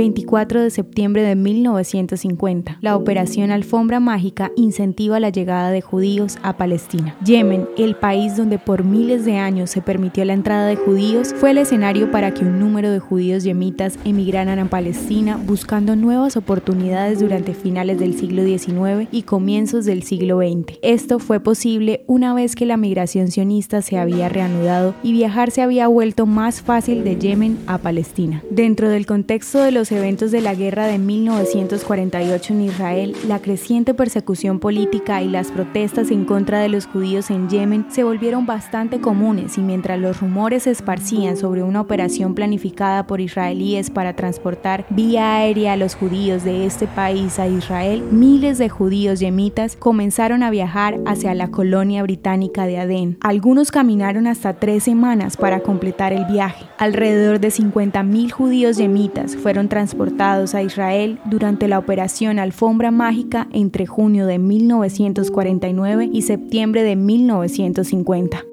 24 de septiembre de 1950. La operación Alfombra Mágica incentiva la llegada de judíos a Palestina. Yemen, el país donde por miles de años se permitió la entrada de judíos, fue el escenario para que un número de judíos yemitas emigraran a Palestina buscando nuevas oportunidades durante finales del siglo XIX y comienzos del siglo XX. Esto fue posible una vez que la migración sionista se había reanudado y viajar se había vuelto más fácil de Yemen a Palestina. Dentro del contexto de los eventos de la guerra de 1948 en Israel, la creciente persecución política y las protestas en contra de los judíos en Yemen se volvieron bastante comunes y mientras los rumores se esparcían sobre una operación planificada por israelíes para transportar vía aérea a los judíos de este país a Israel, miles de judíos yemitas comenzaron a viajar hacia la colonia británica de Adén. Algunos caminaron hasta tres semanas para completar el viaje. Alrededor de 50.000 judíos yemitas fueron transportados a Israel durante la operación Alfombra Mágica entre junio de 1949 y septiembre de 1950.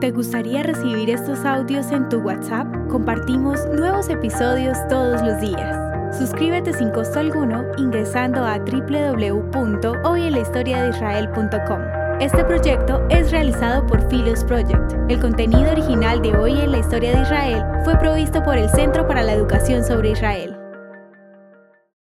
¿Te gustaría recibir estos audios en tu WhatsApp? Compartimos nuevos episodios todos los días. Suscríbete sin costo alguno ingresando a www.hoyenlahistoriadeisrael.com. Este proyecto es realizado por Philos Project. El contenido original de Hoy en la Historia de Israel fue provisto por el Centro para la Educación sobre Israel.